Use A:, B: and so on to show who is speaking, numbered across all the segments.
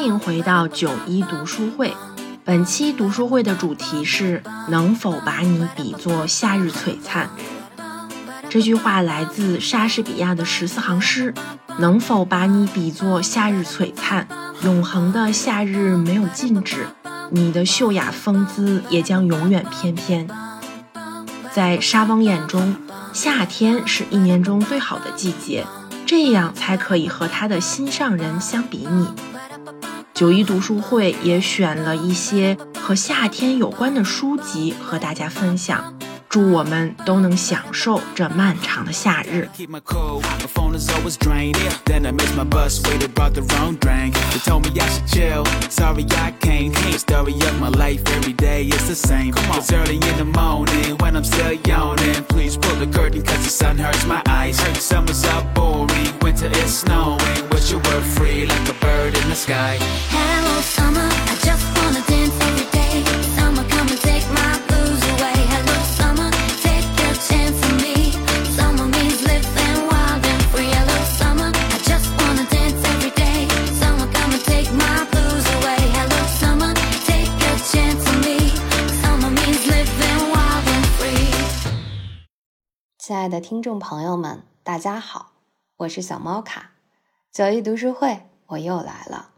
A: 欢迎回到九一读书会。本期读书会的主题是“能否把你比作夏日璀璨”。这句话来自莎士比亚的十四行诗：“能否把你比作夏日璀璨？永恒的夏日没有禁止，你的秀雅风姿也将永远翩翩。”在沙翁眼中，夏天是一年中最好的季节，这样才可以和他的心上人相比拟。九一读书会也选了一些和夏天有关的书籍和大家分享。祝我们都能享受这漫长的夏日。
B: 亲爱的听众朋友们，大家好，我是小猫卡，九一读书会我又来了。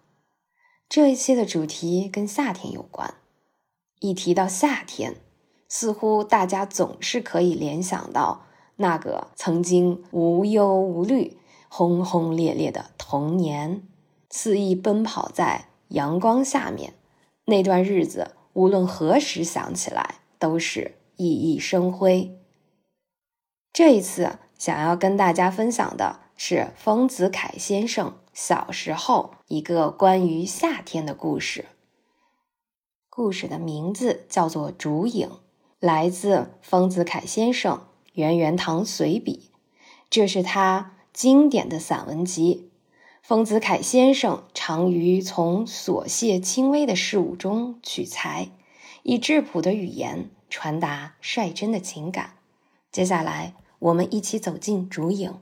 B: 这一期的主题跟夏天有关，一提到夏天，似乎大家总是可以联想到那个曾经无忧无虑、轰轰烈烈的童年，肆意奔跑在阳光下面，那段日子无论何时想起来都是熠熠生辉。这一次想要跟大家分享的是丰子恺先生小时候一个关于夏天的故事。故事的名字叫做《烛影》，来自丰子恺先生《圆圆堂随笔》，这是他经典的散文集。丰子恺先生常于从琐屑轻微的事物中取材，以质朴的语言传达率真的情感。接下来。我们一起走进竹影。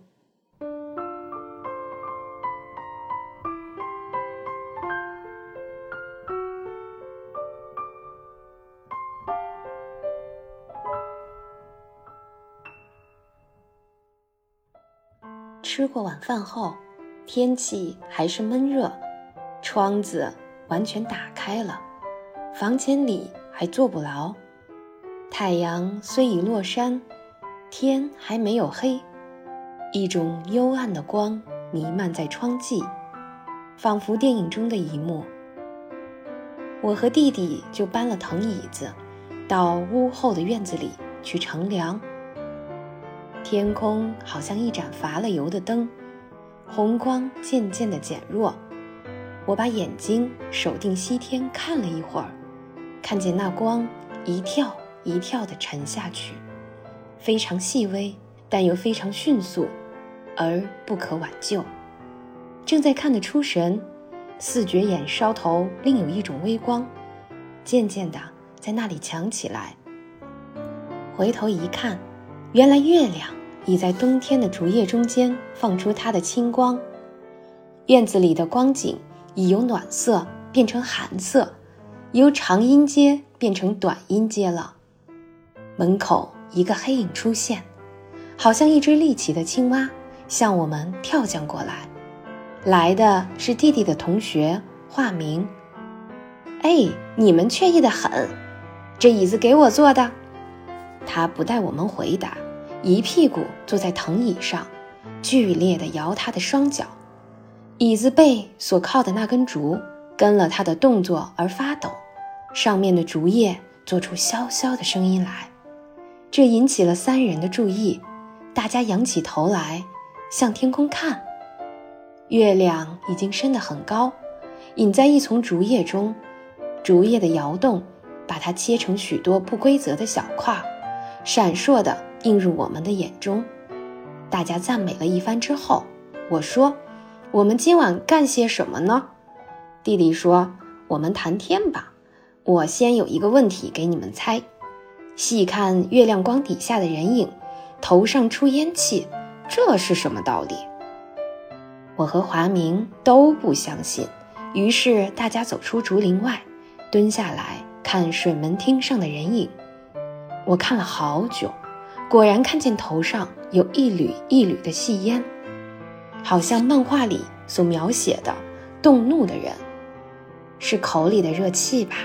B: 吃过晚饭后，天气还是闷热，窗子完全打开了，房间里还坐不牢。太阳虽已落山。天还没有黑，一种幽暗的光弥漫在窗际，仿佛电影中的一幕。我和弟弟就搬了藤椅子，到屋后的院子里去乘凉。天空好像一盏乏了油的灯，红光渐渐的减弱。我把眼睛守定西天看了一会儿，看见那光一跳一跳的沉下去。非常细微，但又非常迅速，而不可挽救。正在看得出神，四绝眼梢头另有一种微光，渐渐的在那里强起来。回头一看，原来月亮已在冬天的竹叶中间放出它的清光。院子里的光景已由暖色变成寒色，由长音阶变成短音阶了。门口。一个黑影出现，好像一只立起的青蛙，向我们跳将过来。来的是弟弟的同学，化名。哎，你们惬意的很，这椅子给我坐的。他不待我们回答，一屁股坐在藤椅上，剧烈地摇他的双脚。椅子背所靠的那根竹，跟了他的动作而发抖，上面的竹叶做出萧萧的声音来。这引起了三人的注意，大家仰起头来，向天空看。月亮已经升得很高，隐在一丛竹叶中，竹叶的摇动把它切成许多不规则的小块，闪烁地映入我们的眼中。大家赞美了一番之后，我说：“我们今晚干些什么呢？”弟弟说：“我们谈天吧。我先有一个问题给你们猜。”细看月亮光底下的人影，头上出烟气，这是什么道理？我和华明都不相信，于是大家走出竹林外，蹲下来看水门汀上的人影。我看了好久，果然看见头上有一缕一缕的细烟，好像漫画里所描写的动怒的人。是口里的热气吧？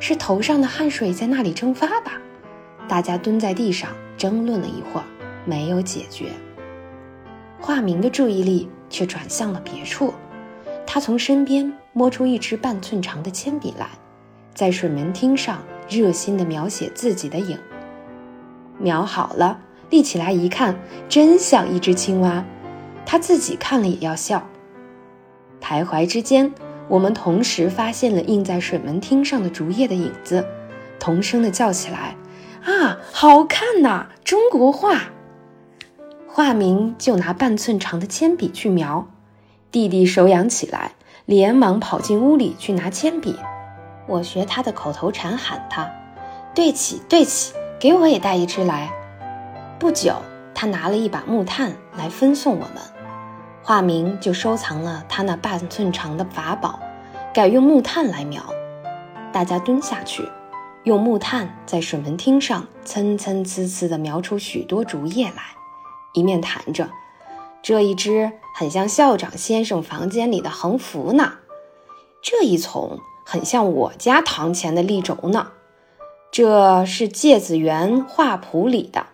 B: 是头上的汗水在那里蒸发吧？大家蹲在地上争论了一会儿，没有解决。化明的注意力却转向了别处，他从身边摸出一支半寸长的铅笔来，在水门汀上热心地描写自己的影。描好了，立起来一看，真像一只青蛙。他自己看了也要笑。徘徊之间。我们同时发现了印在水门汀上的竹叶的影子，同声的叫起来：“啊，好看呐！中国画！”画明就拿半寸长的铅笔去描，弟弟手痒起来，连忙跑进屋里去拿铅笔。我学他的口头禅喊他：“对起，对起，给我也带一支来。”不久，他拿了一把木炭来分送我们。画明就收藏了他那半寸长的法宝，改用木炭来描。大家蹲下去，用木炭在水门汀上参参呲呲地描出许多竹叶来，一面谈着：“这一只很像校长先生房间里的横幅呢，这一丛很像我家堂前的立轴呢，这是芥子园画谱里的，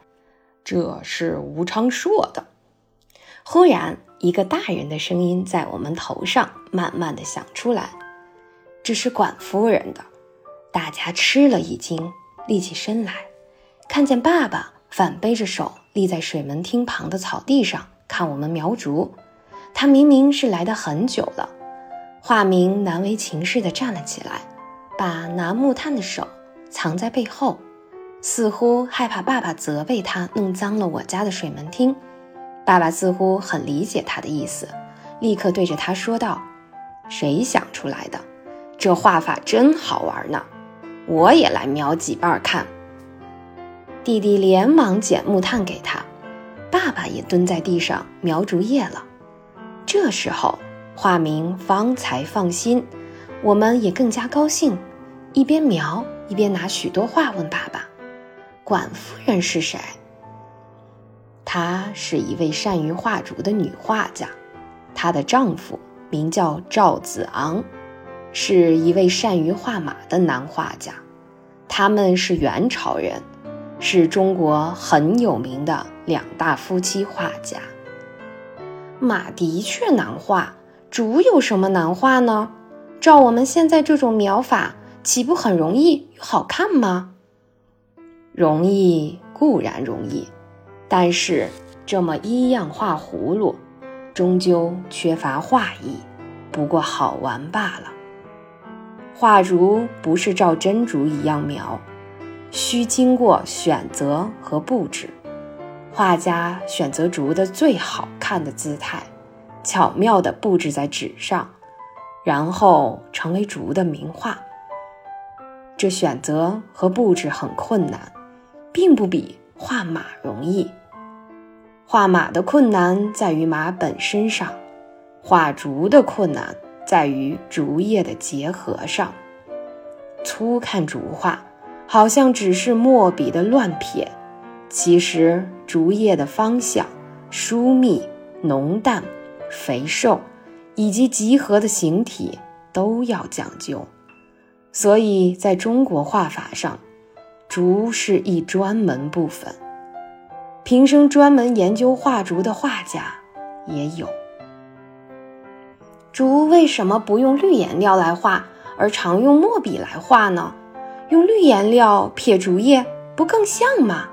B: 这是吴昌硕的。”忽然。一个大人的声音在我们头上慢慢的响出来，这是管夫人的。大家吃了一惊，立起身来，看见爸爸反背着手立在水门厅旁的草地上看我们描竹。他明明是来的很久了。化明难为情似的站了起来，把拿木炭的手藏在背后，似乎害怕爸爸责备他弄脏了我家的水门厅。爸爸似乎很理解他的意思，立刻对着他说道：“谁想出来的？这画法真好玩呢！我也来描几瓣看。”弟弟连忙捡木炭给他，爸爸也蹲在地上描竹叶了。这时候，画明方才放心，我们也更加高兴，一边描一边拿许多画问爸爸：“管夫人是谁？”她是一位善于画竹的女画家，她的丈夫名叫赵子昂，是一位善于画马的男画家。他们是元朝人，是中国很有名的两大夫妻画家。马的确难画，竹有什么难画呢？照我们现在这种描法，岂不很容易又好看吗？容易固然容易。但是，这么一样画葫芦，终究缺乏画意，不过好玩罢了。画竹不是照真竹一样描，需经过选择和布置。画家选择竹的最好看的姿态，巧妙地布置在纸上，然后成为竹的名画。这选择和布置很困难，并不比画马容易。画马的困难在于马本身上，画竹的困难在于竹叶的结合上。粗看竹画，好像只是墨笔的乱撇，其实竹叶的方向、疏密、浓淡、肥瘦，以及集合的形体都要讲究。所以在中国画法上，竹是一专门部分。平生专门研究画竹的画家也有。竹为什么不用绿颜料来画，而常用墨笔来画呢？用绿颜料撇竹叶，不更像吗？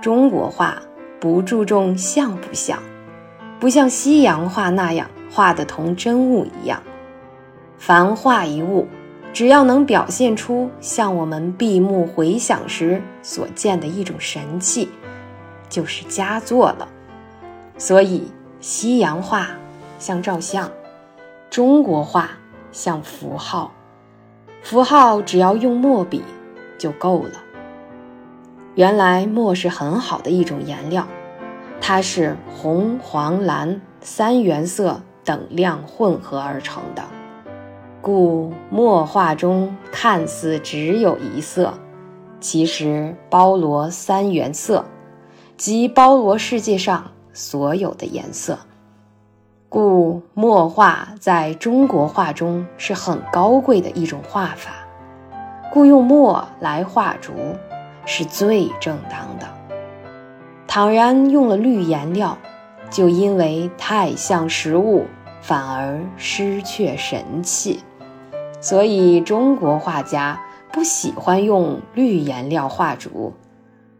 B: 中国画不注重像不像，不像西洋画那样画的同真物一样。凡画一物。只要能表现出像我们闭目回想时所见的一种神气，就是佳作了。所以，西洋画像照相，中国画像符号。符号只要用墨笔就够了。原来墨是很好的一种颜料，它是红、黄、蓝三原色等量混合而成的，故墨画中看似只有一色，其实包罗三原色，即包罗世界上所有的颜色。故墨画在中国画中是很高贵的一种画法，故用墨来画竹是最正当的。倘然用了绿颜料，就因为太像实物，反而失却神气。所以中国画家不喜欢用绿颜料画竹，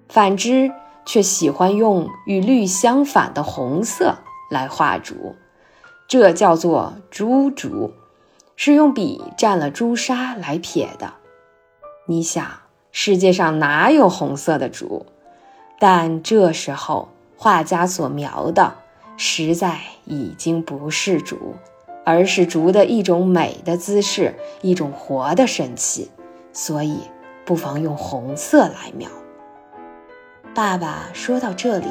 B: 反之却喜欢用与绿相反的红色来画竹。这叫做朱竹，是用笔蘸了朱砂来撇的。你想，世界上哪有红色的竹？但这时候画家所描的，实在已经不是竹，而是竹的一种美的姿势，一种活的神气。所以，不妨用红色来描。爸爸说到这里，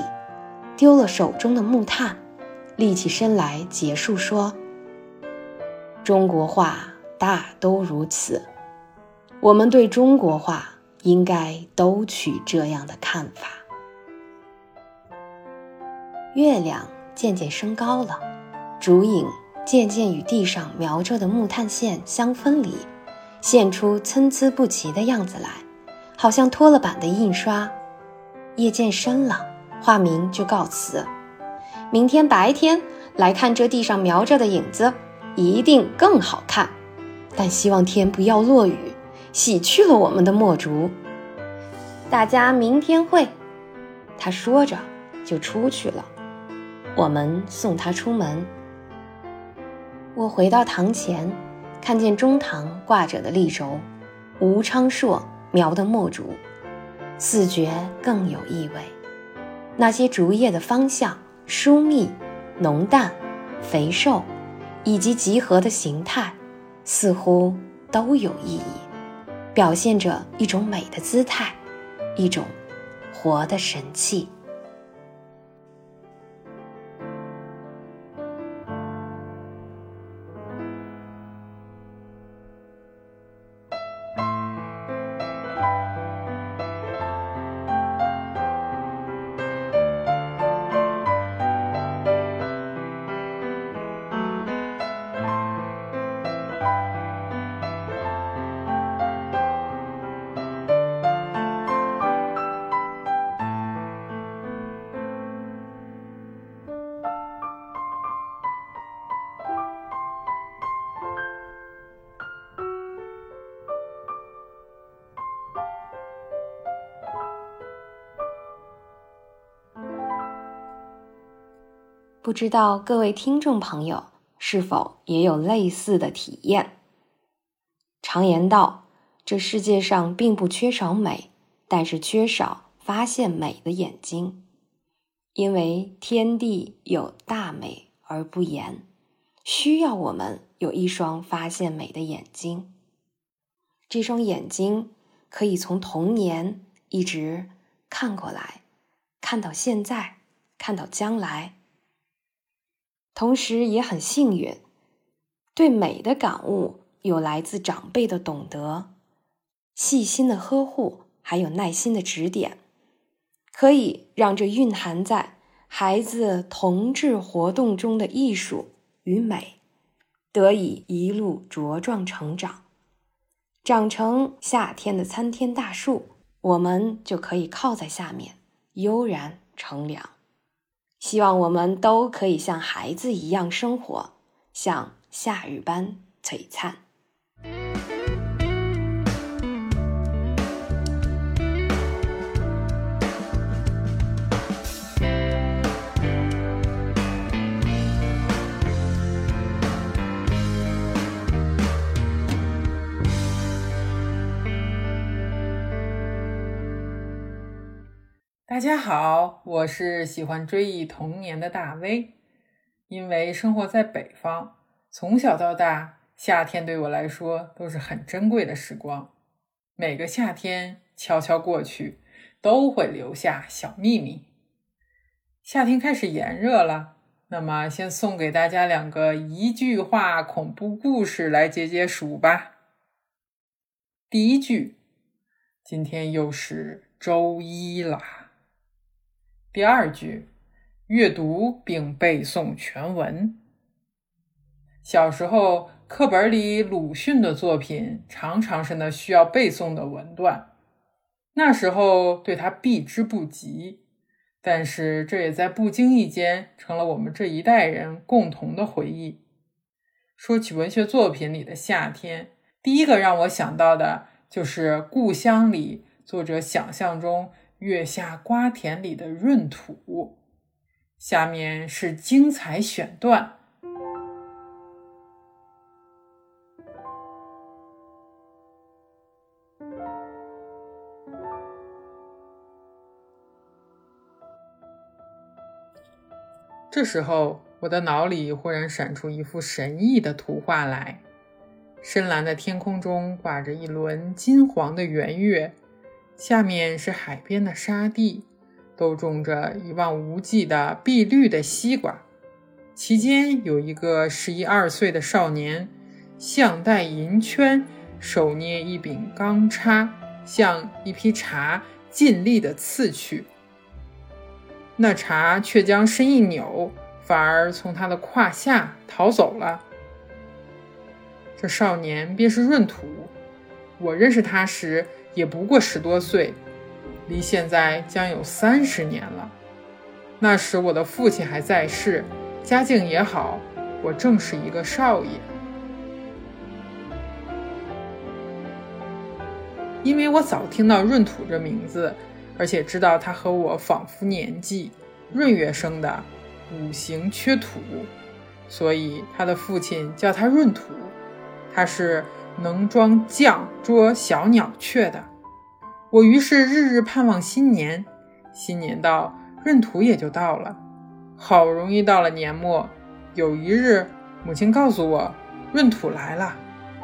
B: 丢了手中的木炭。立起身来，结束说：“中国画大都如此，我们对中国画应该都取这样的看法。”月亮渐渐升高了，竹影渐渐与地上描着的木炭线相分离，现出参差不齐的样子来，好像脱了版的印刷。夜渐深了，画名就告辞。明天白天来看这地上描着的影子，一定更好看。但希望天不要落雨，洗去了我们的墨竹。大家明天会。他说着就出去了。我们送他出门。我回到堂前，看见中堂挂着的立轴，吴昌硕描的墨竹，似觉更有意味。那些竹叶的方向。疏密、浓淡、肥瘦，以及集合的形态，似乎都有意义，表现着一种美的姿态，一种活的神气。不知道各位听众朋友是否也有类似的体验？常言道，这世界上并不缺少美，但是缺少发现美的眼睛。因为天地有大美而不言，需要我们有一双发现美的眼睛。这双眼睛可以从童年一直看过来，看到现在，看到将来。同时也很幸运，对美的感悟有来自长辈的懂得、细心的呵护，还有耐心的指点，可以让这蕴含在孩子童志活动中的艺术与美，得以一路茁壮成长，长成夏天的参天大树，我们就可以靠在下面悠然乘凉。希望我们都可以像孩子一样生活，像夏日般璀璨。
C: 大家好，我是喜欢追忆童年的大威。因为生活在北方，从小到大，夏天对我来说都是很珍贵的时光。每个夏天悄悄过去，都会留下小秘密。夏天开始炎热了，那么，先送给大家两个一句话恐怖故事来解解暑吧。第一句，今天又是周一啦。第二句，阅读并背诵全文。小时候，课本里鲁迅的作品常常是那需要背诵的文段，那时候对他避之不及。但是这也在不经意间成了我们这一代人共同的回忆。说起文学作品里的夏天，第一个让我想到的就是《故乡》里作者想象中月下瓜田里的闰土。下面是精彩选段。这时候，我的脑里忽然闪出一幅神异的图画来：深蓝的天空中挂着一轮金黄的圆月，下面是海边的沙地，都种着一望无际的碧绿的西瓜。其间有一个十一二岁的少年，项带银圈，手捏一柄钢叉，向一匹茶尽力的刺去。那茶却将身一扭，反而从他的胯下逃走了。这少年便是闰土，我认识他时也不过十多岁，离现在将有三十年了。那时我的父亲还在世，家境也好，我正是一个少爷。因为我早听到闰土这名字。而且知道他和我仿佛年纪，闰月生的，五行缺土，所以他的父亲叫他闰土。他是能装酱捉小鸟雀的。我于是日日盼望新年，新年到，闰土也就到了。好容易到了年末，有一日，母亲告诉我闰土来了，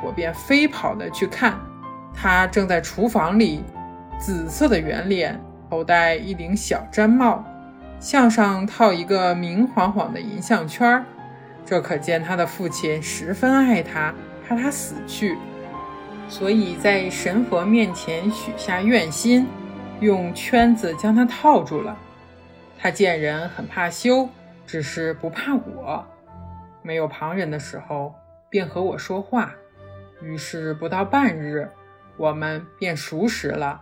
C: 我便飞跑的去看，他正在厨房里。紫色的圆脸，头戴一顶小毡帽，项上套一个明晃晃的银项圈儿，这可见他的父亲十分爱他，怕他死去，所以在神佛面前许下愿心，用圈子将他套住了。他见人很怕羞，只是不怕我。没有旁人的时候，便和我说话。于是不到半日，我们便熟识了。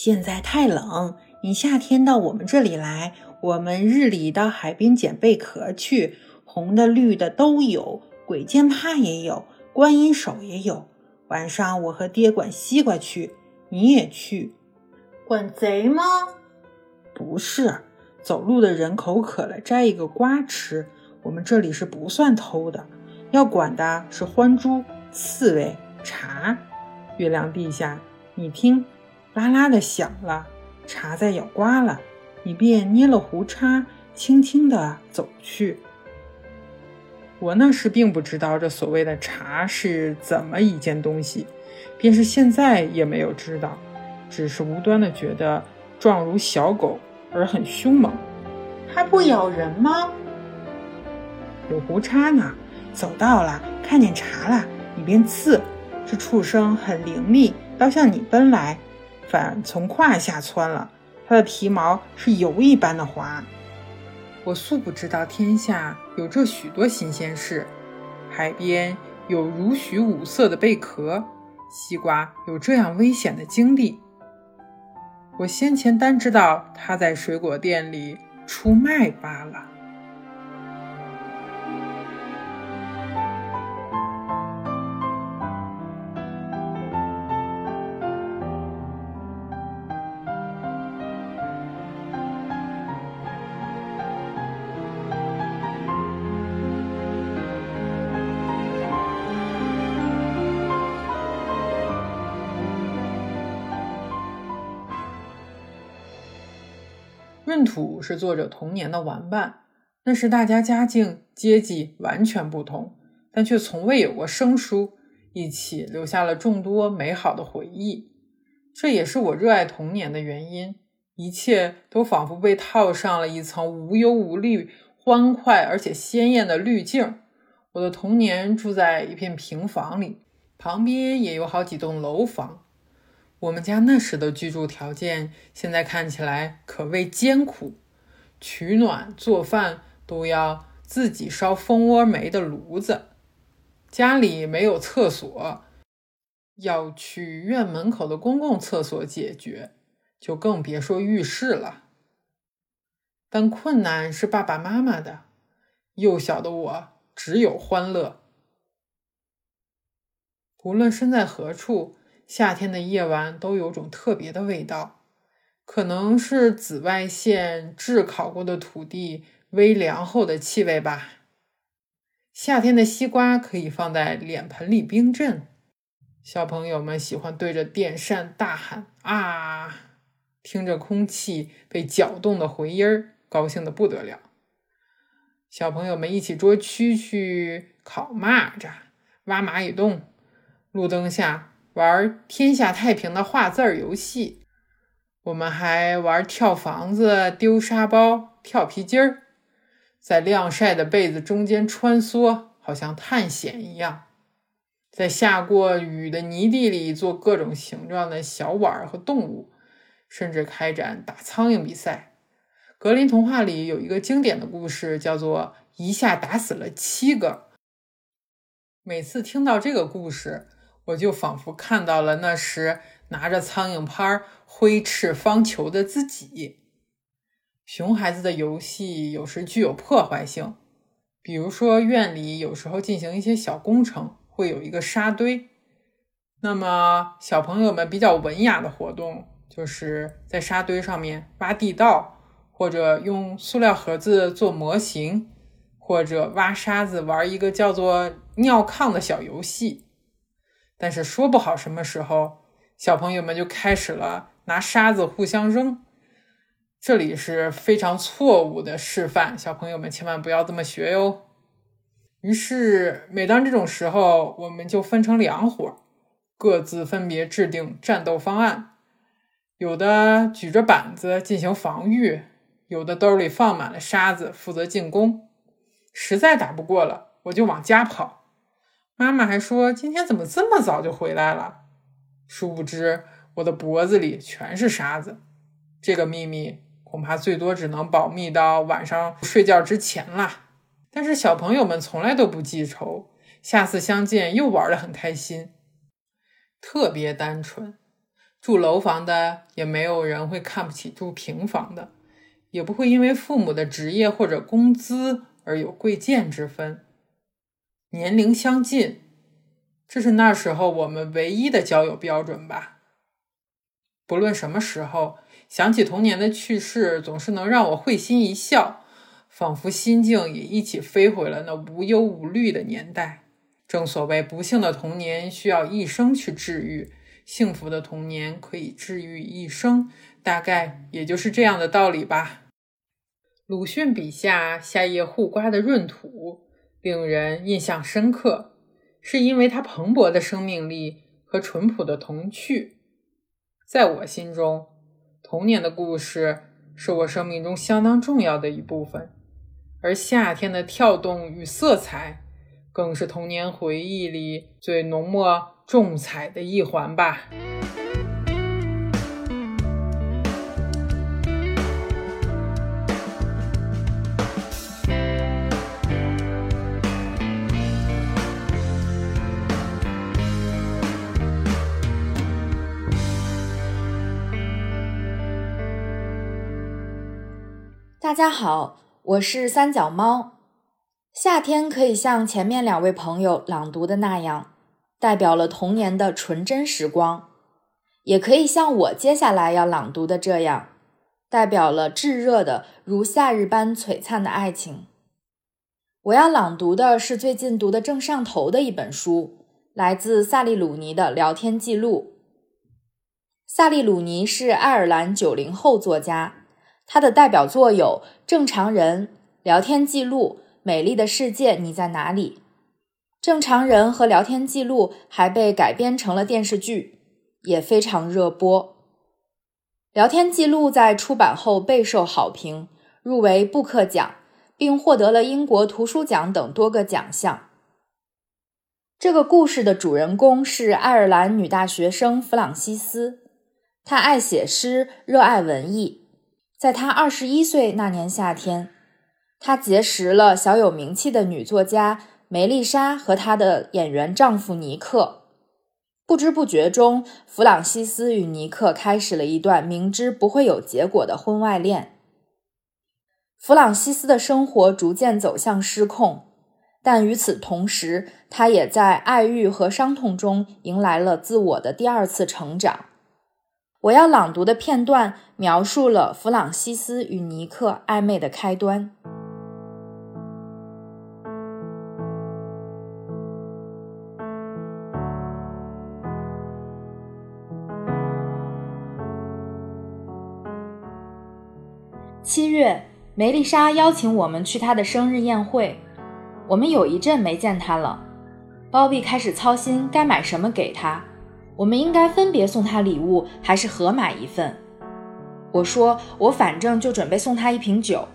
D: 现在太冷，你夏天到我们这里来，我们日里到海边捡贝壳去，红的绿的都有，鬼见怕也有，观音手也有。晚上我和爹管西瓜去，你也去。
E: 管贼吗？
D: 不是，走路的人口渴了摘一个瓜吃。我们这里是不算偷的，要管的是獾猪、刺猬、茶。月亮地下，你听。啦啦的响了，茶在咬瓜了，你便捏了胡叉，轻轻地走去。
C: 我那时并不知道这所谓的茶是怎么一件东西，便是现在也没有知道，只是无端的觉得状如小狗而很凶猛。
E: 它不咬人吗？
D: 有胡叉呢，走到了，看见茶了，你便刺。这畜生很伶俐，倒向你奔来。反从胯下窜了，它的皮毛是油一般的滑。
C: 我素不知道天下有这许多新鲜事，海边有如许五色的贝壳，西瓜有这样危险的经历。我先前单知道他在水果店里出卖罢了。土是作者童年的玩伴，那时大家家境阶级完全不同，但却从未有过生疏，一起留下了众多美好的回忆。这也是我热爱童年的原因。一切都仿佛被套上了一层无忧无虑、欢快而且鲜艳的滤镜。我的童年住在一片平房里，旁边也有好几栋楼房。我们家那时的居住条件，现在看起来可谓艰苦，取暖、做饭都要自己烧蜂窝煤的炉子，家里没有厕所，要去院门口的公共厕所解决。就更别说浴室了。但困难是爸爸妈妈的，幼小的我只有欢乐。无论身在何处，夏天的夜晚都有种特别的味道，可能是紫外线炙烤过的土地微凉后的气味吧。夏天的西瓜可以放在脸盆里冰镇，小朋友们喜欢对着电扇大喊啊！听着空气被搅动的回音儿，高兴的不得了。小朋友们一起捉蛐蛐、烤蚂蚱、挖蚂蚁洞，路灯下玩“天下太平”的画字游戏。我们还玩跳房子、丢沙包、跳皮筋儿，在晾晒的被子中间穿梭，好像探险一样。在下过雨的泥地里做各种形状的小碗和动物。甚至开展打苍蝇比赛。格林童话里有一个经典的故事，叫做“一下打死了七个”。每次听到这个故事，我就仿佛看到了那时拿着苍蝇拍挥斥方遒的自己。熊孩子的游戏有时具有破坏性，比如说院里有时候进行一些小工程，会有一个沙堆。那么小朋友们比较文雅的活动。就是在沙堆上面挖地道，或者用塑料盒子做模型，或者挖沙子玩一个叫做尿炕的小游戏。但是说不好什么时候，小朋友们就开始了拿沙子互相扔，这里是非常错误的示范，小朋友们千万不要这么学哟。于是每当这种时候，我们就分成两伙，各自分别制定战斗方案。有的举着板子进行防御，有的兜里放满了沙子负责进攻。实在打不过了，我就往家跑。妈妈还说：“今天怎么这么早就回来了？”殊不知，我的脖子里全是沙子。这个秘密恐怕最多只能保密到晚上睡觉之前啦。但是小朋友们从来都不记仇，下次相见又玩得很开心，特别单纯。住楼房的也没有人会看不起住平房的，也不会因为父母的职业或者工资而有贵贱之分。年龄相近，这是那时候我们唯一的交友标准吧。不论什么时候想起童年的趣事，总是能让我会心一笑，仿佛心境也一起飞回了那无忧无虑的年代。正所谓，不幸的童年需要一生去治愈。幸福的童年可以治愈一生，大概也就是这样的道理吧。鲁迅笔下夏夜护瓜的闰土令人印象深刻，是因为他蓬勃的生命力和淳朴的童趣。在我心中，童年的故事是我生命中相当重要的一部分，而夏天的跳动与色彩，更是童年回忆里最浓墨。重彩的一环吧。
B: 大家好，我是三脚猫。夏天可以像前面两位朋友朗读的那样。代表了童年的纯真时光，也可以像我接下来要朗读的这样，代表了炙热的如夏日般璀璨的爱情。我要朗读的是最近读的正上头的一本书，来自萨利鲁尼的聊天记录。萨利鲁尼是爱尔兰九零后作家，他的代表作有《正常人》《聊天记录》《美丽的世界你在哪里》。
F: 正常人和聊天记录还被改编成了电视剧，也非常热播。聊天记录在出版后备受好评，入围布克奖，并获得了英国图书奖等多个奖项。这个故事的主人公是爱尔兰女大学生弗朗西斯，她爱写诗，热爱文艺。在她二十一岁那年夏天，她结识了小有名气的女作家梅丽莎和她的演员丈夫尼克。不知不觉中，弗朗西斯与尼克开始了一段明知不会有结果的婚外恋。弗朗西斯的生活逐渐走向失控，但与此同时，他也在爱欲和伤痛中迎来了自我的第二次成长。我要朗读的片段描述了弗朗西斯与尼克暧昧的开端。七月，梅丽莎邀请我们去她的生日宴会。我们有一阵没见她了。包比开始操心该买什么给她。我们应该分别送他礼物，还是合买一份？我说，我反正就准备送他一瓶酒。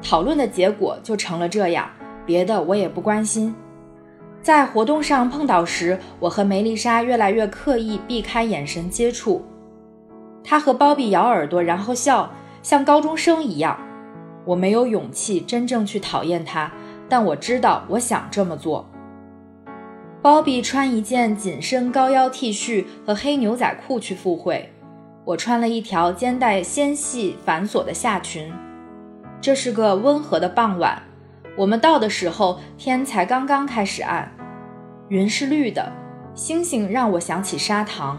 F: 讨论的结果就成了这样，别的我也不关心。在活动上碰到时，我和梅丽莎越来越刻意避开眼神接触。她和包比咬耳朵，然后笑。像高中生一样，我没有勇气真正去讨厌他，但我知道我想这么做。鲍比穿一件紧身高腰 T 恤和黑牛仔裤去赴会，我穿了一条肩带纤细繁琐的下裙。这是个温和的傍晚，我们到的时候天才刚刚开始暗，云是绿的，星星让我想起砂糖。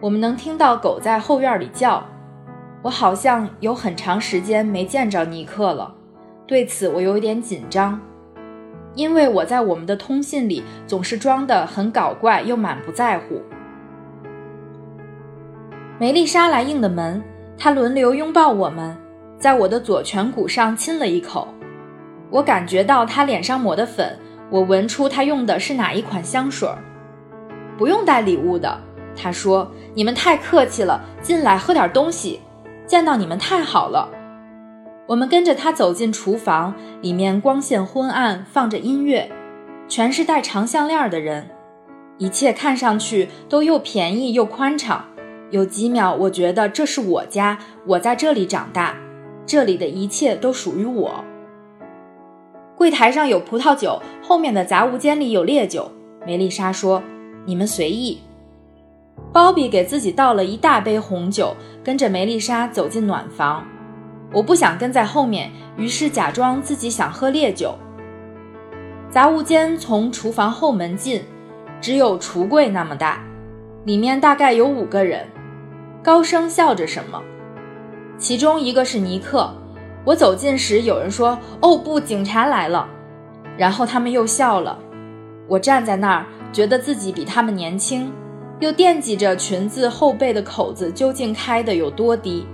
F: 我们能听到狗在后院里叫。我好像有很长时间没见着尼克了，对此我有点紧张，因为我在我们的通信里总是装得很搞怪又满不在乎。梅丽莎来应的门，她轮流拥抱我们，在我的左颧骨上亲了一口。我感觉到她脸上抹的粉，我闻出她用的是哪一款香水。不用带礼物的，她说：“你们太客气了，进来喝点东西。”见到你们太好了，我们跟着他走进厨房，里面光线昏暗，放着音乐，全是戴长项链的人，一切看上去都又便宜又宽敞。有几秒，我觉得这是我家，我在这里长大，这里的一切都属于我。柜台上有葡萄酒，后面的杂物间里有烈酒。梅丽莎说：“你们随意。”鲍比给自己倒了一大杯红酒，跟着梅丽莎走进暖房。我不想跟在后面，于是假装自己想喝烈酒。杂物间从厨房后门进，只有橱柜那么大，里面大概有五个人，高声笑着什么。其中一个是尼克。我走近时，有人说：“哦不，警察来了。”然后他们又笑了。我站在那儿，觉得自己比他们年轻。又惦记着裙子后背的口子究竟开的有多低。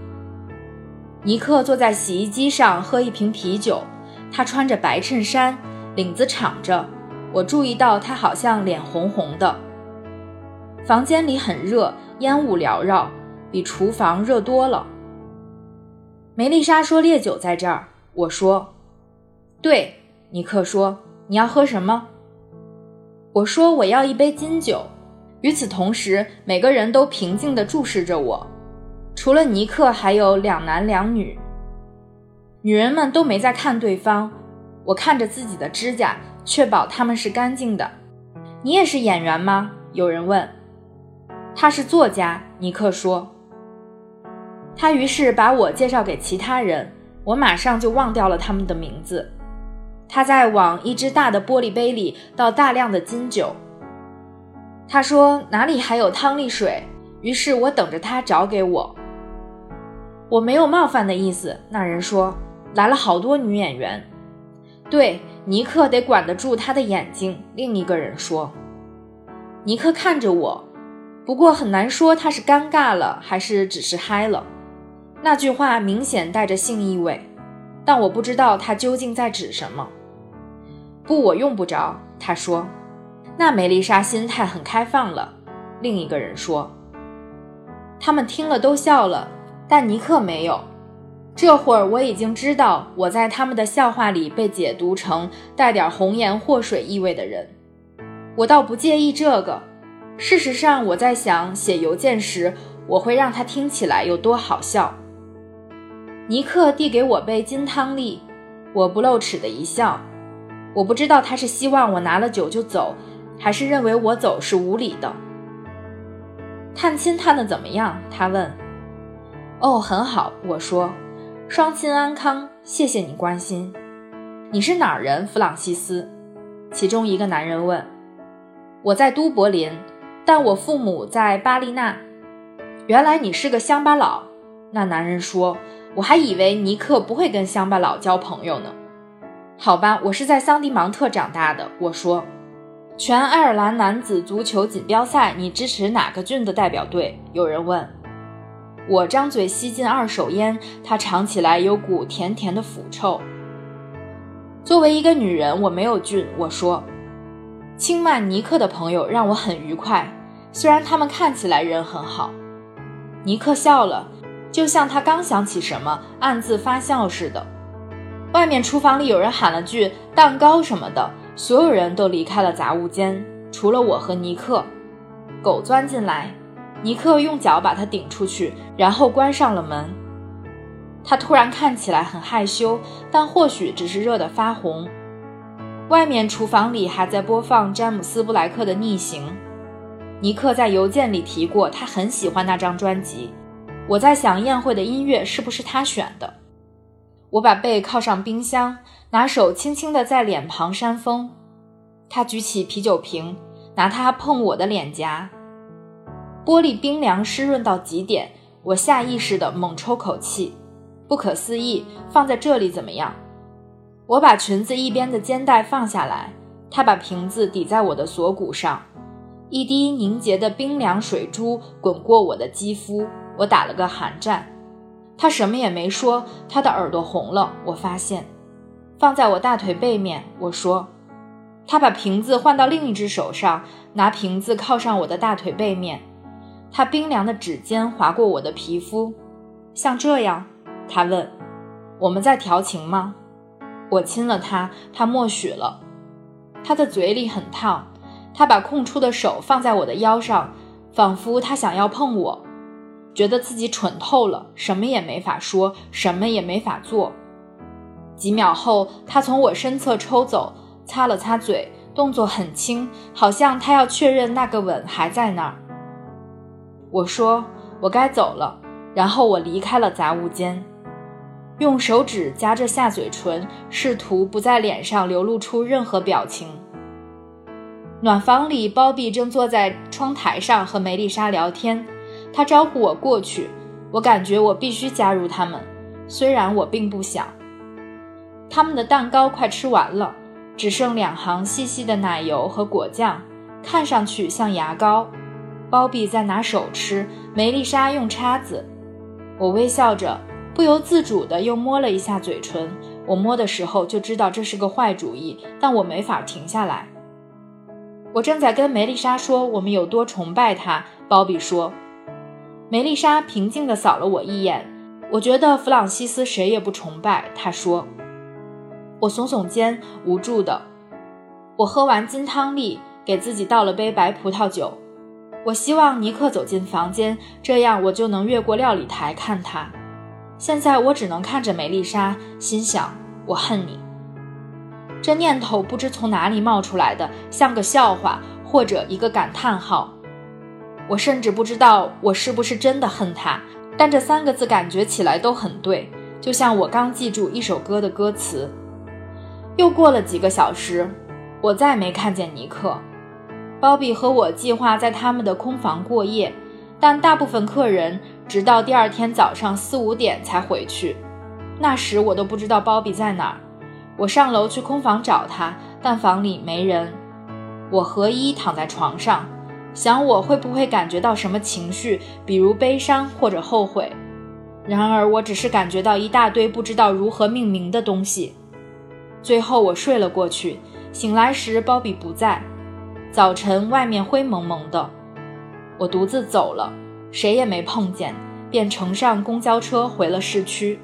F: 尼克坐在洗衣机上喝一瓶啤酒，他穿着白衬衫，领子敞着。我注意到他好像脸红红的。房间里很热，烟雾缭绕，比厨房热多了。梅丽莎说：“烈酒在这儿。”我说：“对。”尼克说：“你要喝什么？”我说：“我要一杯金酒。”与此同时，每个人都平静地注视着我，除了尼克，还有两男两女。女人们都没在看对方。我看着自己的指甲，确保它们是干净的。你也是演员吗？有人问。他是作家，尼克说。他于是把我介绍给其他人，我马上就忘掉了他们的名字。他在往一只大的玻璃杯里倒大量的金酒。他说：“哪里还有汤力水？”于是我等着他找给我。我没有冒犯的意思。那人说：“来了好多女演员。”对，尼克得管得住他的眼睛。另一个人说：“尼克看着我，不过很难说他是尴尬了还是只是嗨了。”那句话明显带着性意味，但我不知道他究竟在指什么。不，我用不着。他说。那梅丽莎心态很开放了。另一个人说。他们听了都笑了，但尼克没有。这会儿我已经知道，我在他们的笑话里被解读成带点红颜祸水意味的人。我倒不介意这个。事实上，我在想写邮件时，我会让他听起来有多好笑。尼克递给我杯金汤力，我不露齿的一笑。我不知道他是希望我拿了酒就走。还是认为我走是无理的。探亲探的怎么样？他问。哦，很好，我说。双亲安康，谢谢你关心。你是哪儿人，弗朗西斯？其中一个男人问。我在都柏林，但我父母在巴利纳。原来你是个乡巴佬。那男人说。我还以为尼克不会跟乡巴佬交朋友呢。好吧，我是在桑迪芒特长大的。我说。全爱尔兰男子足球锦标赛，你支持哪个郡的代表队？有人问。我张嘴吸进二手烟，它尝起来有股甜甜的腐臭。作为一个女人，我没有郡。我说，青曼尼克的朋友让我很愉快，虽然他们看起来人很好。尼克笑了，就像他刚想起什么，暗自发笑似的。外面厨房里有人喊了句“蛋糕什么的”。所有人都离开了杂物间，除了我和尼克。狗钻进来，尼克用脚把它顶出去，然后关上了门。他突然看起来很害羞，但或许只是热得发红。外面厨房里还在播放詹姆斯·布莱克的《逆行》。尼克在邮件里提过，他很喜欢那张专辑。我在想，宴会的音乐是不是他选的？我把背靠上冰箱。拿手轻轻地在脸庞扇风，他举起啤酒瓶，拿它碰我的脸颊。玻璃冰凉湿润到极点，我下意识地猛抽口气。不可思议，放在这里怎么样？我把裙子一边的肩带放下来，他把瓶子抵在我的锁骨上，一滴凝结的冰凉水珠滚过我的肌肤，我打了个寒战。他什么也没说，他的耳朵红了，我发现。放在我大腿背面，我说。他把瓶子换到另一只手上，拿瓶子靠上我的大腿背面。他冰凉的指尖划过我的皮肤，像这样。他问：“我们在调情吗？”我亲了他，他默许了。他的嘴里很烫，他把空出的手放在我的腰上，仿佛他想要碰我，觉得自己蠢透了，什么也没法说，什么也没法做。几秒后，他从我身侧抽走，擦了擦嘴，动作很轻，好像他要确认那个吻还在那儿。我说：“我该走了。”然后我离开了杂物间，用手指夹着下嘴唇，试图不在脸上流露出任何表情。暖房里，包庇正坐在窗台上和梅丽莎聊天，他招呼我过去。我感觉我必须加入他们，虽然我并不想。他们的蛋糕快吃完了，只剩两行细细的奶油和果酱，看上去像牙膏。包比在拿手吃，梅丽莎用叉子。我微笑着，不由自主地又摸了一下嘴唇。我摸的时候就知道这是个坏主意，但我没法停下来。我正在跟梅丽莎说我们有多崇拜她。包比说。梅丽莎平静地扫了我一眼。我觉得弗朗西斯谁也不崇拜。她说。我耸耸肩，无助的。我喝完金汤力，给自己倒了杯白葡萄酒。我希望尼克走进房间，这样我就能越过料理台看他。现在我只能看着梅丽莎，心想：我恨你。这念头不知从哪里冒出来的，像个笑话或者一个感叹号。我甚至不知道我是不是真的恨他，但这三个字感觉起来都很对，就像我刚记住一首歌的歌词。又过了几个小时，我再没看见尼克。鲍比和我计划在他们的空房过夜，但大部分客人直到第二天早上四五点才回去。那时我都不知道鲍比在哪儿。我上楼去空房找他，但房里没人。我和衣躺在床上，想我会不会感觉到什么情绪，比如悲伤或者后悔。然而我只是感觉到一大堆不知道如何命名的东西。最后我睡了过去，醒来时鲍比不在。早晨外面灰蒙蒙的，我独自走了，谁也没碰见，便乘上公交车回了市区。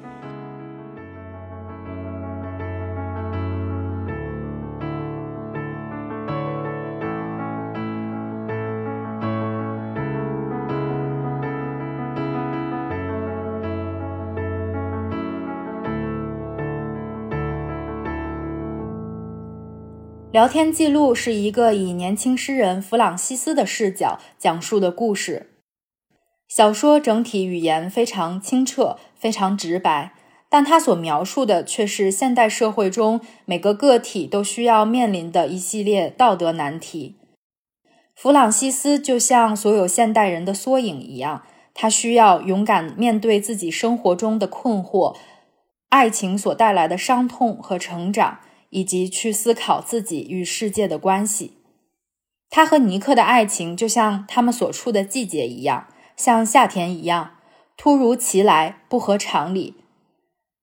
F: 聊天记录是一个以年轻诗人弗朗西斯的视角讲述的故事。小说整体语言非常清澈，非常直白，但他所描述的却是现代社会中每个个体都需要面临的一系列道德难题。弗朗西斯就像所有现代人的缩影一样，他需要勇敢面对自己生活中的困惑、爱情所带来的伤痛和成长。以及去思考自己与世界的关系。他和尼克的爱情就像他们所处的季节一样，像夏天一样突如其来，不合常理。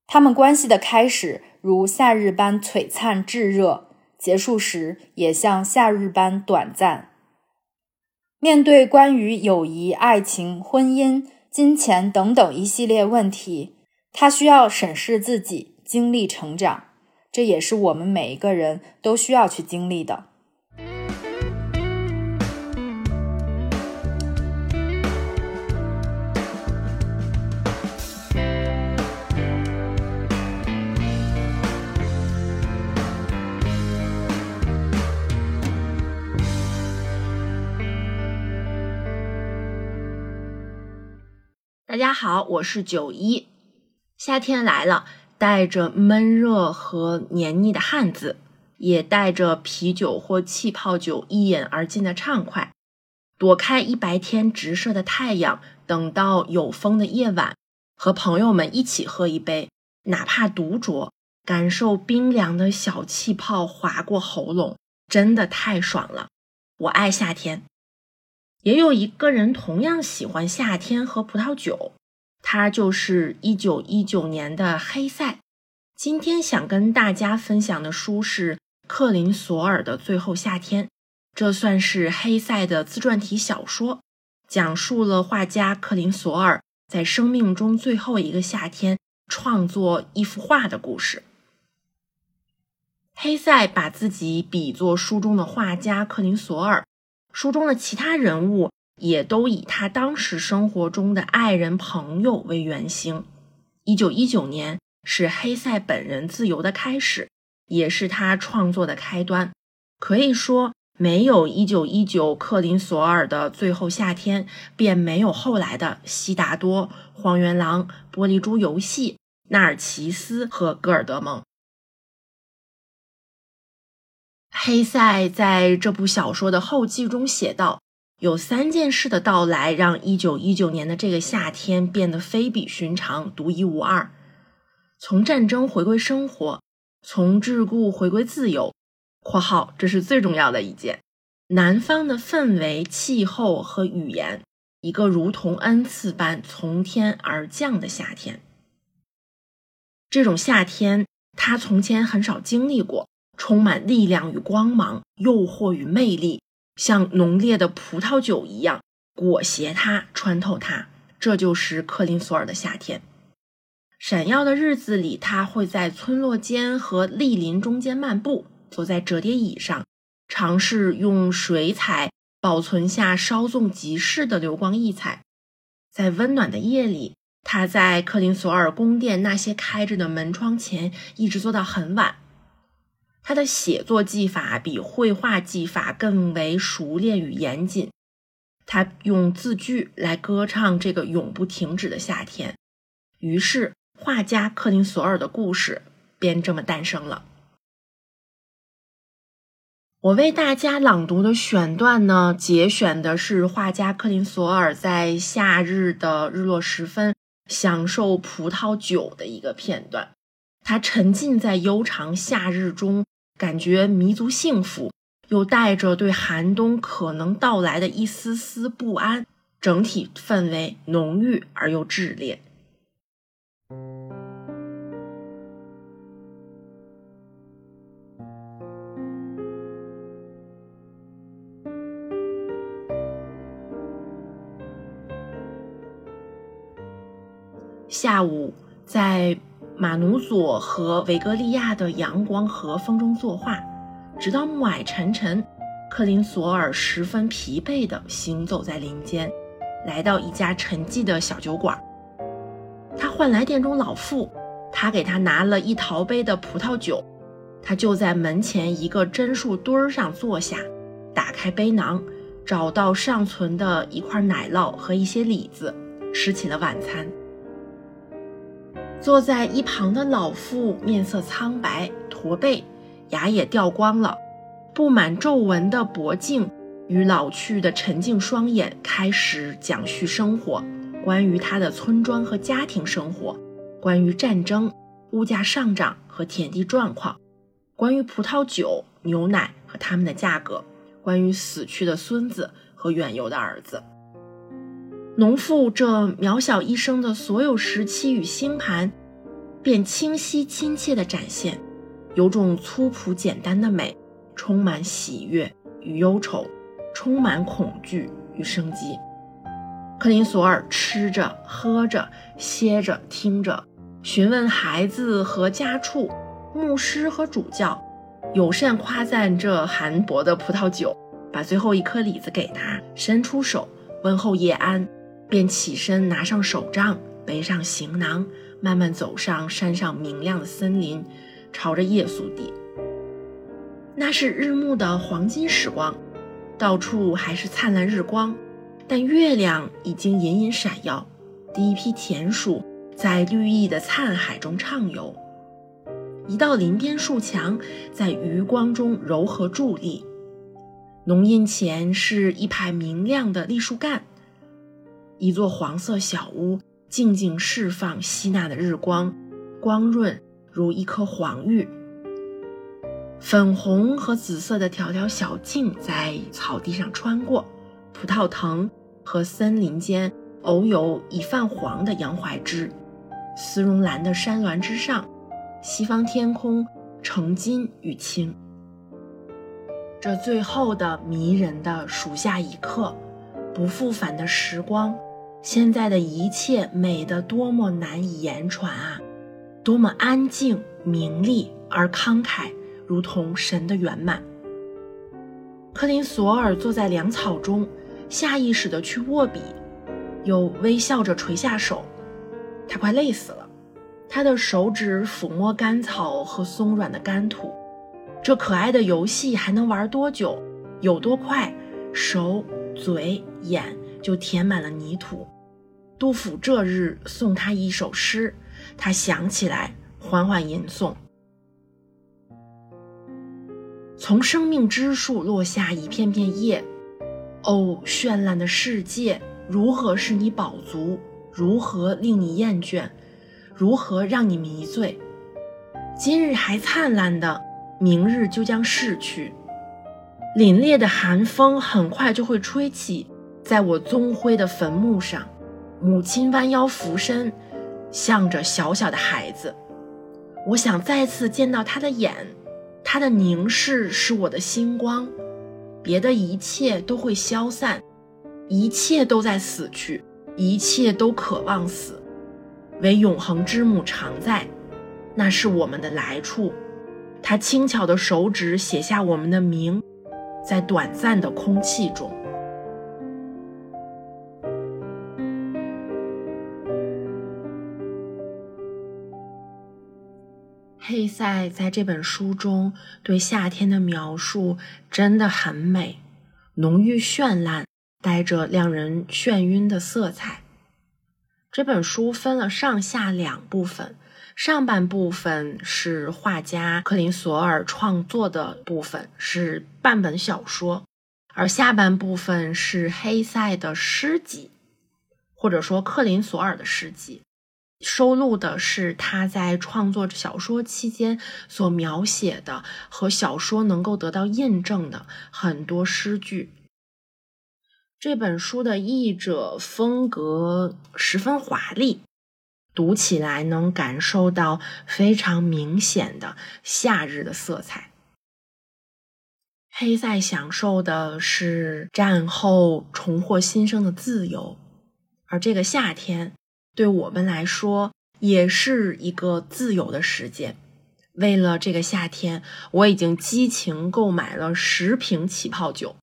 F: 他们关系的开始如夏日般璀璨炙热，结束时也像夏日般短暂。面对关于友谊、爱情、婚姻、金钱等等一系列问题，他需要审视自己，经历成长。这也是我们每一个人都需要去经历的。
A: 大家好，我是九一，夏天来了。带着闷热和黏腻的汗渍，也带着啤酒或气泡酒一饮而尽的畅快。躲开一白天直射的太阳，等到有风的夜晚，和朋友们一起喝一杯，哪怕独酌，感受冰凉的小气泡划过喉咙，真的太爽了。我爱夏天。也有一个人同样喜欢夏天和葡萄酒。他就是一九一九年的黑塞。今天想跟大家分享的书是克林索尔的《最后夏天》，这算是黑塞的自传体小说，讲述了画家克林索尔在生命中最后一个夏天创作一幅画的故事。黑塞把自己比作书中的画家克林索尔，书中的其他人物。也都以他当时生活中的爱人朋友为原型。一九一九年是黑塞本人自由的开始，也是他创作的开端。可以说，没有一九一九克林索尔的《最后夏天》，便没有后来的《悉达多》《荒原狼》《玻璃珠游戏》《纳尔齐斯》和《戈尔德蒙》。黑塞在这部小说的后记中写道。有三件事的到来，让一九一九年的这个夏天变得非比寻常、独一无二。从战争回归生活，从桎梏回归自由（括号这是最重要的一件）。南方的氛围、气候和语言，一个如同恩赐般从天而降的夏天。这种夏天，他从前很少经历过，充满力量与光芒，诱惑与魅力。像浓烈的葡萄酒一样裹挟他，穿透他。这就是克林索尔的夏天。闪耀的日子里，他会在村落间和栗林中间漫步，坐在折叠椅上，尝试用水彩保存下稍纵即逝的流光溢彩。在温暖的夜里，他在克林索尔宫殿那些开着的门窗前一直坐到很晚。他的写作技法比绘画技法更为熟练与严谨。他用字句来歌唱这个永不停止的夏天。于是，画家克林索尔的故事便这么诞生了。我为大家朗读的选段呢，节选的是画家克林索尔在夏日的日落时分享受葡萄酒的一个片段。他沉浸在悠长夏日中感觉弥足幸福又带着对寒冬可能到来的一丝丝不安整体氛围浓郁而又炽烈。下午在马努佐和维格利亚的阳光和风中作画，直到暮霭沉沉，克林索尔十分疲惫地行走在林间，来到一家沉寂的小酒馆。他唤来店中老妇，他给他拿了一陶杯的葡萄酒，他就在门前一个榛树墩儿上坐下，打开杯囊，找到尚存的一块奶酪和一些李子，吃起了晚餐。坐在一旁的老妇面色苍白、驼背，牙也掉光了，布满皱纹的脖颈与老去的沉静双眼开始讲叙生活。关于他的村庄和家庭生活，关于战争、物价上涨和田地状况，关于葡萄酒、牛奶和他们的价格，关于死去的孙子和远游的儿子。农妇这渺小一生的所有时期与星盘，便清晰亲切地展现，有种粗朴简单的美，充满喜悦与忧愁，充满恐惧与生机。克林索尔吃着、喝着、歇着、听着，询问孩子和家畜，牧师和主教，友善夸赞这含薄的葡萄酒，把最后一颗李子给他，伸出手问候叶安，便起身拿上手杖，背上行囊，慢慢走上山上明亮的森林，朝着夜宿地。那是日暮的黄金时光，到处还是灿烂日光。但月亮已经隐隐闪耀，第一批田鼠在绿意的灿海中畅游。一道林边树墙在余光中柔和伫立，浓荫前是一排明亮的栗树干，一座黄色小屋静静释放吸纳的日光，光润如一颗黄玉。粉红和紫色的条条小径在草地上穿过，葡萄藤。和森林间偶有已泛黄的洋槐枝，丝绒蓝的山峦之上，西方天空呈金与青。这最后的迷人的数下一刻，不复返的时光，现在的一切美得多么难以言传啊！多么安静、明丽而慷慨，如同神的圆满。克林索尔坐在粮草中。下意识地去握笔，又微笑着垂下手。他快累死了，他的手指抚摸干草和松软的干土。这可爱的游戏还能玩多久？有多快，手、嘴、眼就填满了泥土。杜甫这日送他一首诗，他想起来，缓缓吟诵：从生命之树落下一片片叶。哦，绚烂的世界，如何使你饱足？如何令你厌倦？如何让你迷醉？今日还灿烂的，明日就将逝去。凛冽的寒风很快就会吹起，在我棕灰的坟墓上，母亲弯腰俯身，向着小小的孩子。我想再次见到他的眼，他的凝视是我的星光。别的一切都会消散，一切都在死去，一切都渴望死，唯永恒之母常在，那是我们的来处。他轻巧的手指写下我们的名，在短暂的空气中。黑塞在这本书中对夏天的描述真的很美，浓郁绚烂，带着让人眩晕的色彩。这本书分了上下两部分，上半部分是画家克林索尔创作的部分，是半本小说，而下半部分是黑塞的诗集，或者说克林索尔的诗集。收录的是他在创作小说期间所描写的和小说能够得到印证的很多诗句。这本书的译者风格十分华丽，读起来能感受到非常明显的夏日的色彩。黑塞享受的是战后重获新生的自由，而这个夏天。对我们来说也是一个自由的时间。为了这个夏天，我已经激情购买了十瓶起泡酒，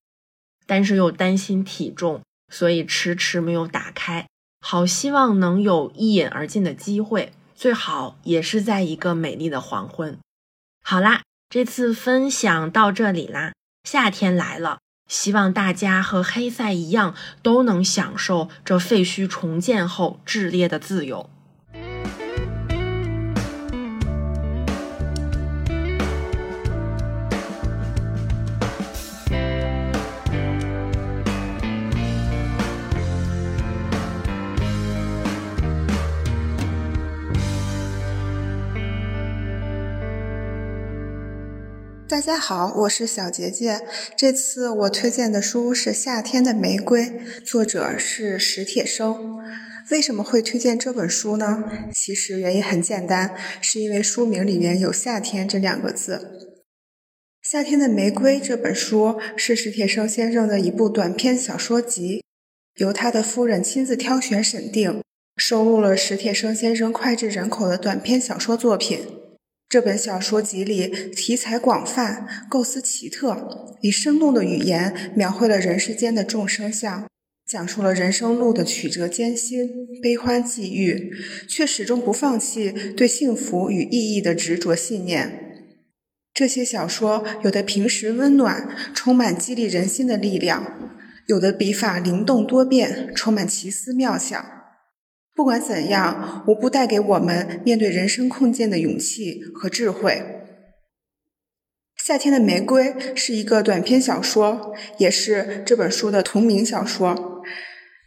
A: 但是又担心体重，所以迟迟没有打开。好希望能有一饮而尽的机会，最好也是在一个美丽的黄昏。好啦，这次分享到这里啦。夏天来了，希望大家和黑塞一样，都能享受这废墟重建后炽烈的自由。
G: 大家好，我是小杰杰。这次我推荐的书是《夏天的玫瑰》，作者是史铁生。为什么会推荐这本书呢？其实原因很简单，是因为书名里面有“夏天”这两个字。《夏天的玫瑰》这本书是史铁生先生的一部短篇小说集，由他的夫人亲自挑选审定，收录了史铁生先生脍炙人口的短篇小说作品。这本小说集里题材广泛，构思奇特，以生动的语言描绘了人世间的众生相，讲述了人生路的曲折艰辛、悲欢际遇，却始终不放弃对幸福与意义的执着信念。这些小说有的平实温暖，充满激励人心的力量；有的笔法灵动多变，充满奇思妙想。不管怎样，无不带给我们面对人生困境的勇气和智慧。夏天的玫瑰是一个短篇小说，也是这本书的同名小说。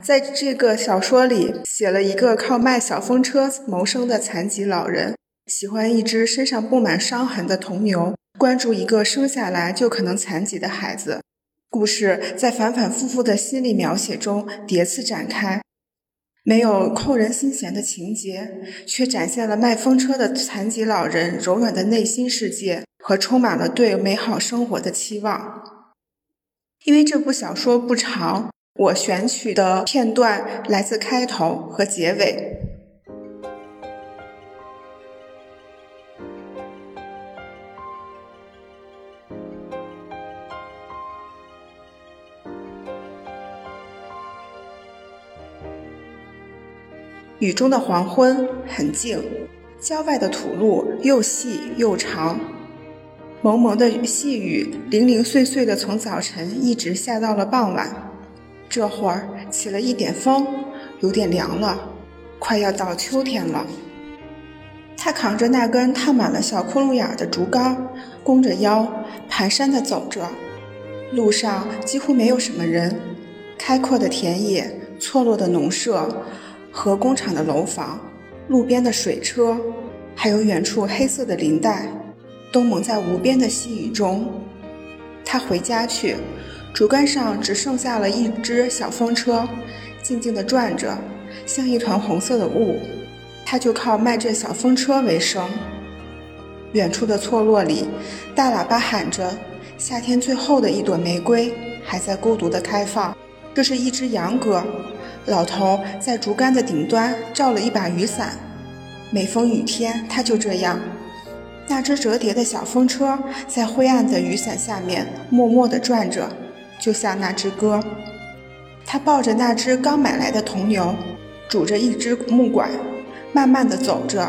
G: 在这个小说里，写了一个靠卖小风车谋生的残疾老人，喜欢一只身上布满伤痕的铜牛，关注一个生下来就可能残疾的孩子。故事在反反复复的心理描写中叠次展开。没有扣人心弦的情节，却展现了卖风车的残疾老人柔软的内心世界和充满了对美好生活的期望。因为这部小说不长，我选取的片段来自开头和结尾。雨中的黄昏很静，郊外的土路又细又长，蒙蒙的细雨零零碎碎的从早晨一直下到了傍晚。这会儿起了一点风，有点凉了，快要到秋天了。他扛着那根烫满了小窟窿眼的竹竿，弓着腰，蹒跚地走着。路上几乎没有什么人，开阔的田野，错落的农舍。和工厂的楼房、路边的水车，还有远处黑色的林带，都蒙在无边的细雨中。他回家去，竹竿上只剩下了一只小风车，静静地转着，像一团红色的雾。他就靠卖这小风车为生。远处的错落里，大喇叭喊着：“夏天最后的一朵玫瑰还在孤独地开放。”这是一只羊歌。老头在竹竿的顶端罩了一把雨伞，每逢雨天，他就这样。那只折叠的小风车在灰暗的雨伞下面默默地转着，就像那只歌。他抱着那只刚买来的铜牛，拄着一只木拐，慢慢地走着。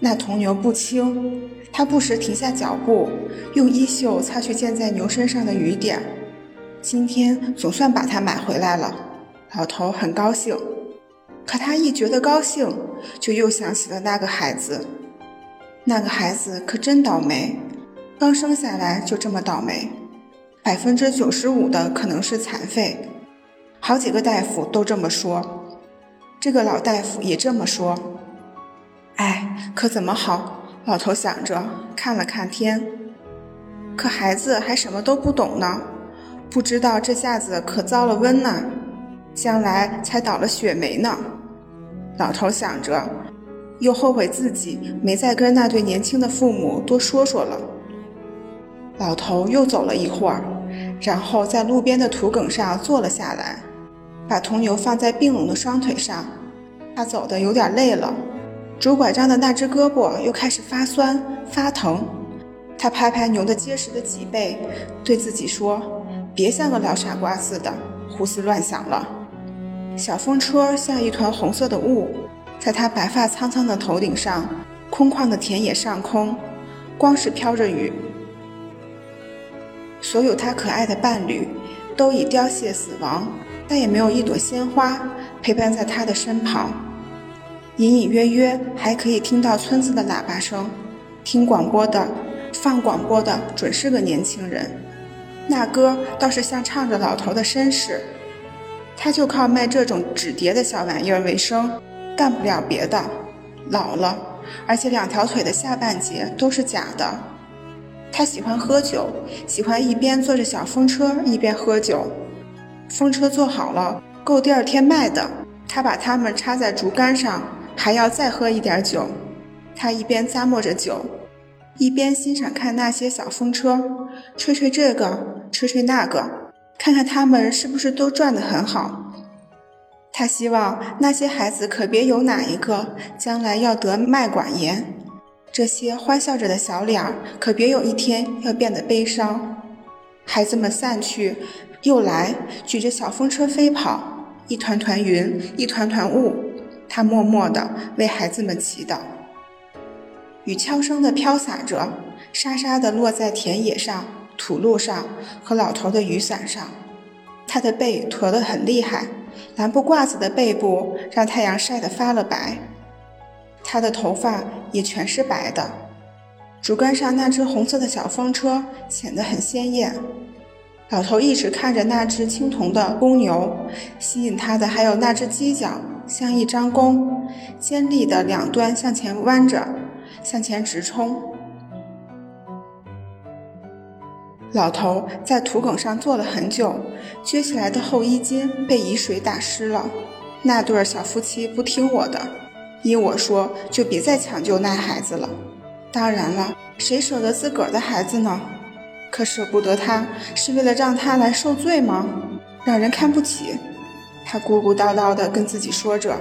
G: 那铜牛不轻，他不时停下脚步，用衣袖擦去溅在牛身上的雨点。今天总算把它买回来了。老头很高兴，可他一觉得高兴，就又想起了那个孩子。那个孩子可真倒霉，刚生下来就这么倒霉，百分之九十五的可能是残废。好几个大夫都这么说，这个老大夫也这么说。哎，可怎么好？老头想着，看了看天，可孩子还什么都不懂呢，不知道这下子可遭了瘟呢。将来才倒了血霉呢，老头想着，又后悔自己没再跟那对年轻的父母多说说了。老头又走了一会儿，然后在路边的土埂上坐了下来，把铜牛放在冰冷的双腿上，他走的有点累了，拄拐杖的那只胳膊又开始发酸发疼。他拍拍牛的结实的脊背，对自己说：“别像个老傻瓜似的胡思乱想了。”小风车像一团红色的雾，在他白发苍苍的头顶上，空旷的田野上空，光是飘着雨。所有他可爱的伴侣都已凋谢死亡，再也没有一朵鲜花陪伴在他的身旁。隐隐约约还可以听到村子的喇叭声，听广播的、放广播的准是个年轻人。那歌倒是像唱着老头的身世。他就靠卖这种纸碟的小玩意儿为生，干不了别的。老了，而且两条腿的下半截都是假的。他喜欢喝酒，喜欢一边坐着小风车一边喝酒。风车做好了，够第二天卖的。他把它们插在竹竿上，还要再喝一点酒。他一边咂摸着酒，一边欣赏看那些小风车，吹吹这个，吹吹那个。看看他们是不是都转得很好？他希望那些孩子可别有哪一个将来要得脉管炎，这些欢笑着的小脸儿可别有一天要变得悲伤。孩子们散去，又来，举着小风车飞跑，一团团云，一团团雾。他默默地为孩子们祈祷。雨悄声地飘洒着，沙沙地落在田野上。土路上和老头的雨伞上，他的背驼得很厉害，蓝布褂子的背部让太阳晒得发了白，他的头发也全是白的。竹竿上那只红色的小风车显得很鲜艳。老头一直看着那只青铜的公牛，吸引他的还有那只犄角，像一张弓，尖利的两端向前弯着，向前直冲。老头在土埂上坐了很久，撅起来的厚衣襟被雨水打湿了。那对小夫妻不听我的，依我说就别再抢救那孩子了。当然了，谁舍得自个儿的孩子呢？可舍不得他，是为了让他来受罪吗？让人看不起？他咕咕叨叨地跟自己说着。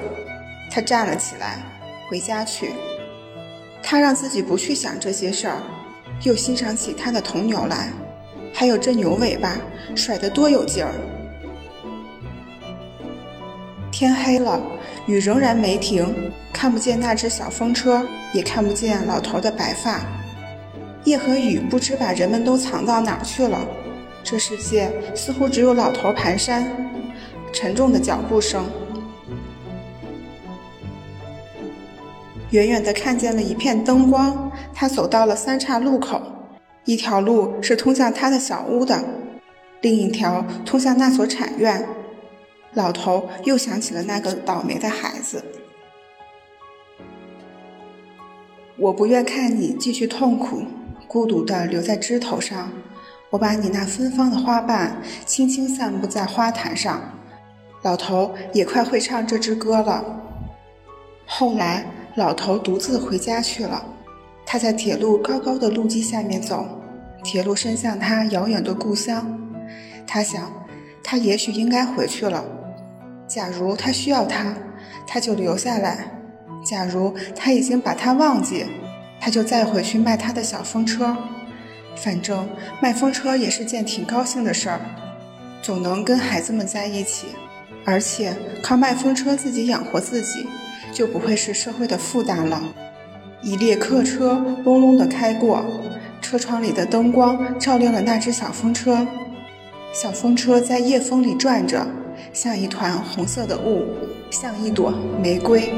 G: 他站了起来，回家去。他让自己不去想这些事儿，又欣赏起他的铜牛来。还有这牛尾巴甩得多有劲儿！天黑了，雨仍然没停，看不见那只小风车，也看不见老头的白发。夜和雨不知把人们都藏到哪儿去了。这世界似乎只有老头蹒跚，沉重的脚步声。远远的看见了一片灯光，他走到了三岔路口。一条路是通向他的小屋的，另一条通向那所产院。老头又想起了那个倒霉的孩子。我不愿看你继续痛苦，孤独地留在枝头上。我把你那芬芳的花瓣轻轻散布在花坛上。老头也快会唱这支歌了。后来，老头独自回家去了。他在铁路高高的路基下面走，铁路伸向他遥远的故乡。他想，他也许应该回去了。假如他需要他，他就留下来；假如他已经把他忘记，他就再回去卖他的小风车。反正卖风车也是件挺高兴的事儿，总能跟孩子们在一起，而且靠卖风车自己养活自己，就不会是社会的负担了。一列客车隆隆地开过，车窗里的灯光照亮了那只小风车。小风车在夜风里转着，像一团红色的雾，像一朵玫瑰。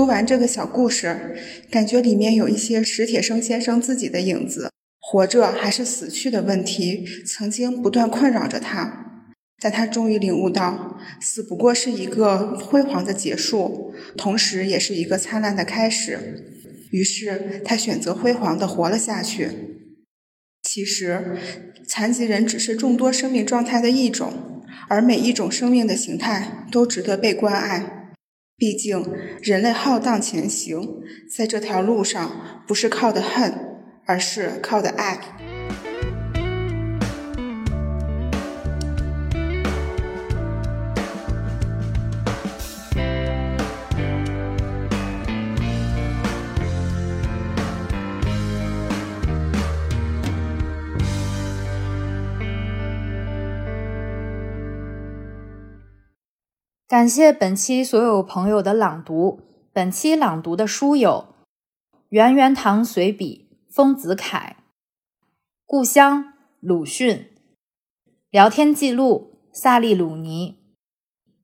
G: 读完这个小故事，感觉里面有一些史铁生先生自己的影子。活着还是死去的问题，曾经不断困扰着他。但他终于领悟到，死不过是一个辉煌的结束，同时也是一个灿烂的开始。于是他选择辉煌地活了下去。其实，残疾人只是众多生命状态的一种，而每一种生命的形态都值得被关爱。毕竟，人类浩荡前行，在这条路上，不是靠的恨，而是靠的爱。
F: 感谢本期所有朋友的朗读。本期朗读的书有《圆圆堂随笔》丰子恺，《故乡》鲁迅，聊天记录萨利鲁尼，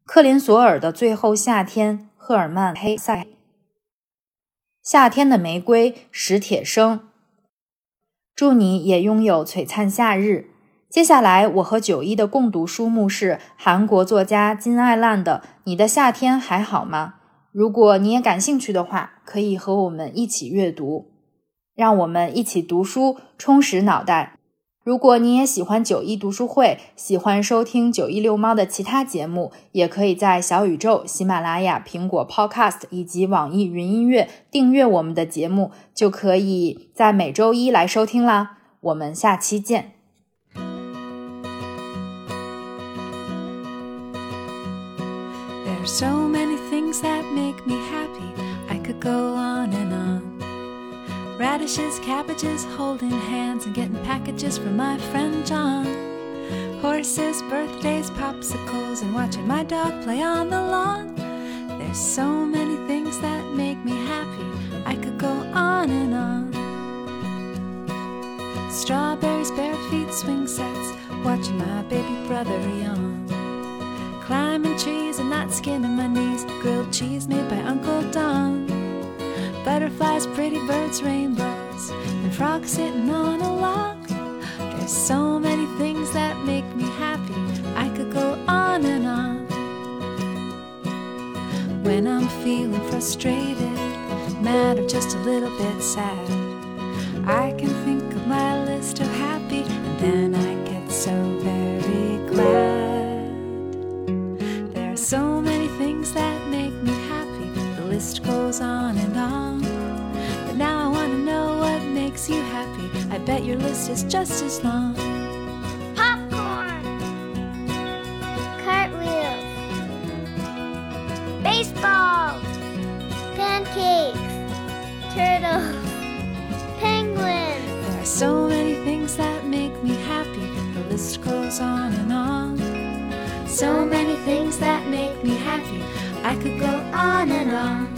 F: 克林索尔的《最后夏天》赫尔曼黑塞，夏天的玫瑰史铁生。祝你也拥有璀璨夏日。接下来，我和九一的共读书目是韩国作家金爱烂的《你的夏天还好吗》。如果你也感兴趣的话，可以和我们一起阅读。让我们一起读书，充实脑袋。如果你也喜欢九一读书会，喜欢收听九一遛猫的其他节目，也可以在小宇宙、喜马拉雅、苹果 Podcast 以及网易云音乐订阅我们的节目，就可以在每周一来收听啦。我们下期见。
H: There's so many things that make me happy. I could go on and on. Radishes, cabbages, holding hands and getting packages from my friend John. Horses, birthdays, popsicles, and watching my dog play on the lawn. There's so many things that make me happy. I could go on and on. Strawberries, bare feet, swing sets, watching my baby brother yawn. Climbing trees and not skinning my knees. Grilled cheese made by Uncle Don. Butterflies, pretty birds, rainbows, and frogs sitting on a log. There's so many things that make me happy. I could go on and on. When I'm feeling frustrated, mad, or just a little bit sad, I can think of my list of happy, and then I so many things that make me happy. The list goes on and on. But now I want to know what makes you happy. I bet your list is just as long.
I: popcorn, cartwheels, baseball, pancakes, turtles, penguins.
H: There are so many things that make me happy. The list goes on and on. So many have you. I could go on and on.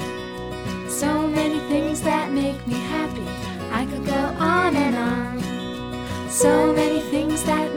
H: So many things that make me happy. I could go on and on. So many things that